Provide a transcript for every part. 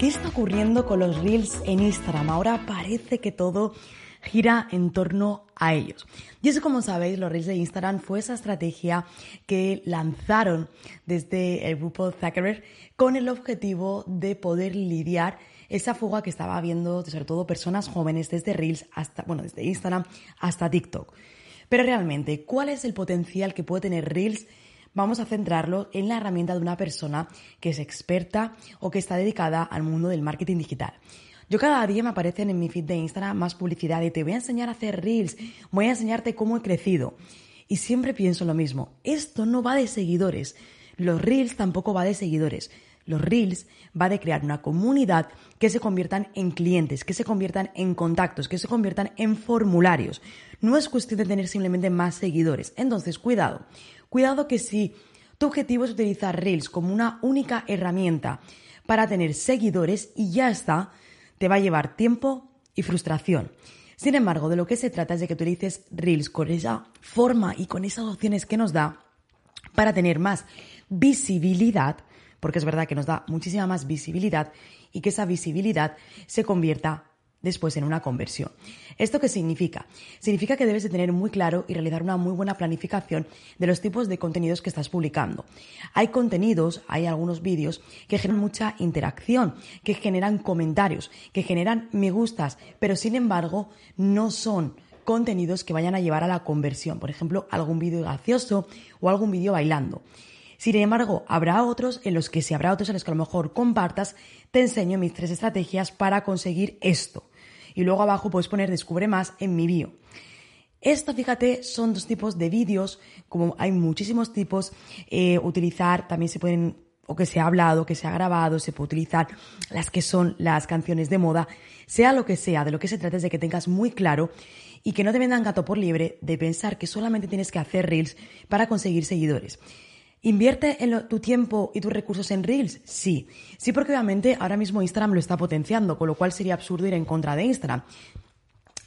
¿Qué está ocurriendo con los reels en Instagram? Ahora parece que todo gira en torno a ellos. Y eso, como sabéis, los reels de Instagram fue esa estrategia que lanzaron desde el grupo Zuckerberg con el objetivo de poder lidiar esa fuga que estaba habiendo, sobre todo personas jóvenes, desde reels hasta, bueno, desde Instagram hasta TikTok. Pero realmente, ¿cuál es el potencial que puede tener reels vamos a centrarlo en la herramienta de una persona que es experta o que está dedicada al mundo del marketing digital. Yo cada día me aparecen en mi feed de Instagram más publicidad y te voy a enseñar a hacer reels, voy a enseñarte cómo he crecido. Y siempre pienso lo mismo, esto no va de seguidores, los reels tampoco va de seguidores. Los reels va de crear una comunidad que se conviertan en clientes, que se conviertan en contactos, que se conviertan en formularios. No es cuestión de tener simplemente más seguidores. Entonces, cuidado. Cuidado que si tu objetivo es utilizar Reels como una única herramienta para tener seguidores y ya está, te va a llevar tiempo y frustración. Sin embargo, de lo que se trata es de que utilices Reels con esa forma y con esas opciones que nos da para tener más visibilidad, porque es verdad que nos da muchísima más visibilidad y que esa visibilidad se convierta después en una conversión. ¿Esto qué significa? Significa que debes de tener muy claro y realizar una muy buena planificación de los tipos de contenidos que estás publicando. Hay contenidos, hay algunos vídeos que generan mucha interacción, que generan comentarios, que generan me gustas, pero sin embargo no son contenidos que vayan a llevar a la conversión. Por ejemplo, algún vídeo gracioso o algún vídeo bailando. Sin embargo, habrá otros en los que si habrá otros en los que a lo mejor compartas, te enseño mis tres estrategias para conseguir esto y luego abajo puedes poner descubre más en mi bio. Esto, fíjate, son dos tipos de vídeos, como hay muchísimos tipos, eh, utilizar, también se pueden, o que se ha hablado, que se ha grabado, se puede utilizar las que son las canciones de moda, sea lo que sea, de lo que se trata es de que tengas muy claro y que no te vendan gato por libre de pensar que solamente tienes que hacer reels para conseguir seguidores. ¿Invierte en tu tiempo y tus recursos en Reels? Sí. Sí, porque obviamente ahora mismo Instagram lo está potenciando, con lo cual sería absurdo ir en contra de Instagram.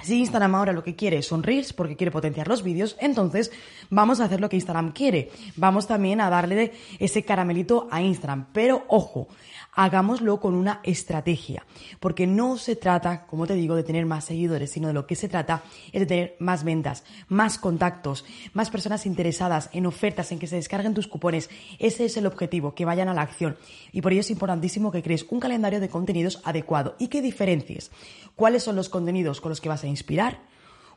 Si Instagram ahora lo que quiere son Reels porque quiere potenciar los vídeos, entonces vamos a hacer lo que Instagram quiere. Vamos también a darle ese caramelito a Instagram. Pero ojo, hagámoslo con una estrategia, porque no se trata, como te digo, de tener más seguidores, sino de lo que se trata es de tener más ventas, más contactos, más personas interesadas en ofertas, en que se descarguen tus cupones. Ese es el objetivo, que vayan a la acción. Y por ello es importantísimo que crees un calendario de contenidos adecuado y que diferencies cuáles son los contenidos con los que vas a inspirar,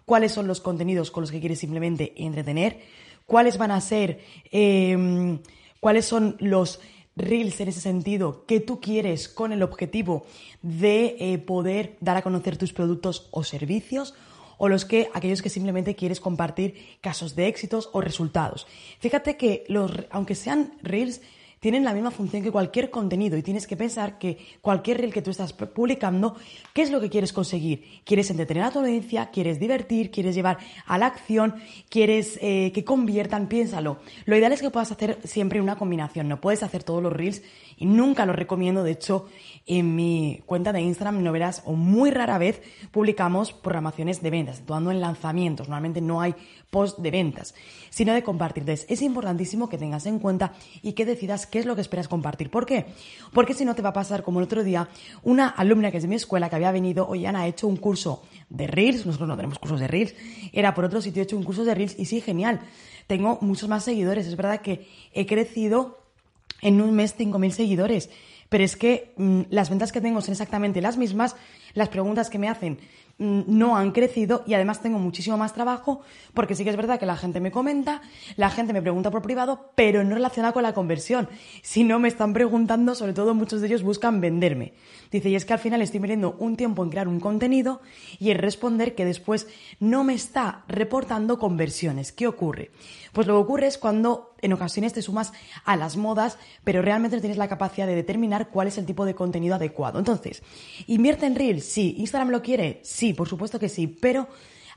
cuáles son los contenidos con los que quieres simplemente entretener, cuáles van a ser, em, cuáles son los reels en ese sentido que tú quieres con el objetivo de eh, poder dar a conocer tus productos o servicios o los que aquellos que simplemente quieres compartir casos de éxitos o resultados. Fíjate que los aunque sean reels tienen la misma función que cualquier contenido y tienes que pensar que cualquier reel que tú estás publicando, ¿qué es lo que quieres conseguir? ¿Quieres entretener a tu audiencia? ¿Quieres divertir? ¿Quieres llevar a la acción? ¿Quieres eh, que conviertan? Piénsalo. Lo ideal es que puedas hacer siempre una combinación. No puedes hacer todos los reels y nunca lo recomiendo. De hecho, en mi cuenta de Instagram no verás o muy rara vez publicamos programaciones de ventas, actuando en lanzamientos. Normalmente no hay post de ventas, sino de compartir. Es importantísimo que tengas en cuenta y que decidas qué es lo que esperas compartir. ¿Por qué? Porque si no te va a pasar como el otro día, una alumna que es de mi escuela que había venido, oye Ana, ha hecho un curso de Reels, nosotros no tenemos cursos de Reels, era por otro sitio, he hecho un curso de Reels y sí, genial. Tengo muchos más seguidores, es verdad que he crecido en un mes 5.000 seguidores. Pero es que mm, las ventas que tengo son exactamente las mismas, las preguntas que me hacen no han crecido y además tengo muchísimo más trabajo porque sí que es verdad que la gente me comenta, la gente me pregunta por privado, pero no relacionada con la conversión. Si no me están preguntando, sobre todo muchos de ellos buscan venderme. Dice, y es que al final estoy perdiendo un tiempo en crear un contenido y en responder que después no me está reportando conversiones. ¿Qué ocurre? Pues lo que ocurre es cuando en ocasiones te sumas a las modas, pero realmente no tienes la capacidad de determinar cuál es el tipo de contenido adecuado. Entonces, ¿invierte en Reels? Sí. ¿Instagram lo quiere? Sí, por supuesto que sí, pero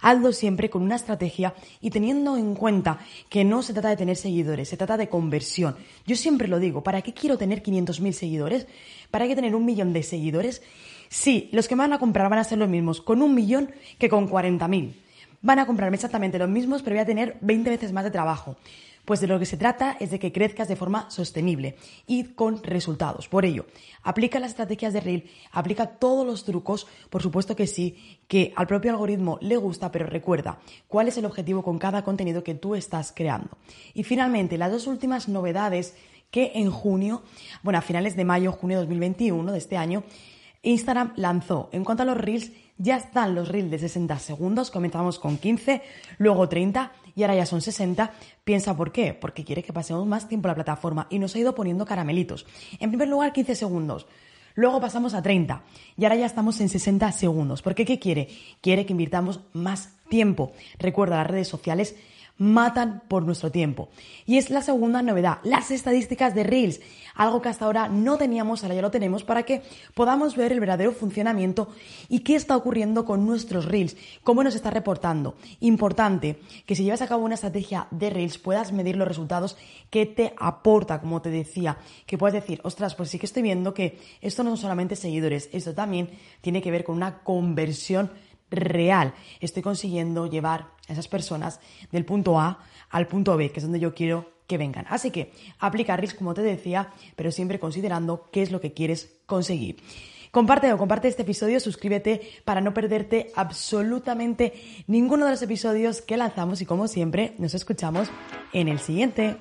hazlo siempre con una estrategia y teniendo en cuenta que no se trata de tener seguidores, se trata de conversión. Yo siempre lo digo, ¿para qué quiero tener 500.000 seguidores? ¿Para qué tener un millón de seguidores? Sí, los que me van a comprar van a ser los mismos con un millón que con 40.000. Van a comprarme exactamente los mismos, pero voy a tener 20 veces más de trabajo. Pues de lo que se trata es de que crezcas de forma sostenible y con resultados. Por ello, aplica las estrategias de Reel, aplica todos los trucos, por supuesto que sí, que al propio algoritmo le gusta, pero recuerda cuál es el objetivo con cada contenido que tú estás creando. Y finalmente, las dos últimas novedades que en junio, bueno, a finales de mayo, junio de 2021 de este año, Instagram lanzó. En cuanto a los reels, ya están los reels de 60 segundos, comenzamos con 15, luego 30 y ahora ya son 60. Piensa por qué, porque quiere que pasemos más tiempo en la plataforma y nos ha ido poniendo caramelitos. En primer lugar, 15 segundos. Luego pasamos a 30 y ahora ya estamos en 60 segundos. ¿Por qué? ¿Qué quiere? Quiere que invirtamos más tiempo. Recuerda, las redes sociales matan por nuestro tiempo. Y es la segunda novedad, las estadísticas de Reels, algo que hasta ahora no teníamos, ahora ya lo tenemos, para que podamos ver el verdadero funcionamiento y qué está ocurriendo con nuestros Reels, cómo nos está reportando. Importante que si llevas a cabo una estrategia de Reels puedas medir los resultados que te aporta, como te decía, que puedas decir, ostras, pues sí que estoy viendo que esto no son solamente seguidores, esto también tiene que ver con una conversión real. Estoy consiguiendo llevar a esas personas del punto A al punto B, que es donde yo quiero que vengan. Así que aplica RIS, como te decía, pero siempre considerando qué es lo que quieres conseguir. Comparte o comparte este episodio, suscríbete para no perderte absolutamente ninguno de los episodios que lanzamos y como siempre nos escuchamos en el siguiente.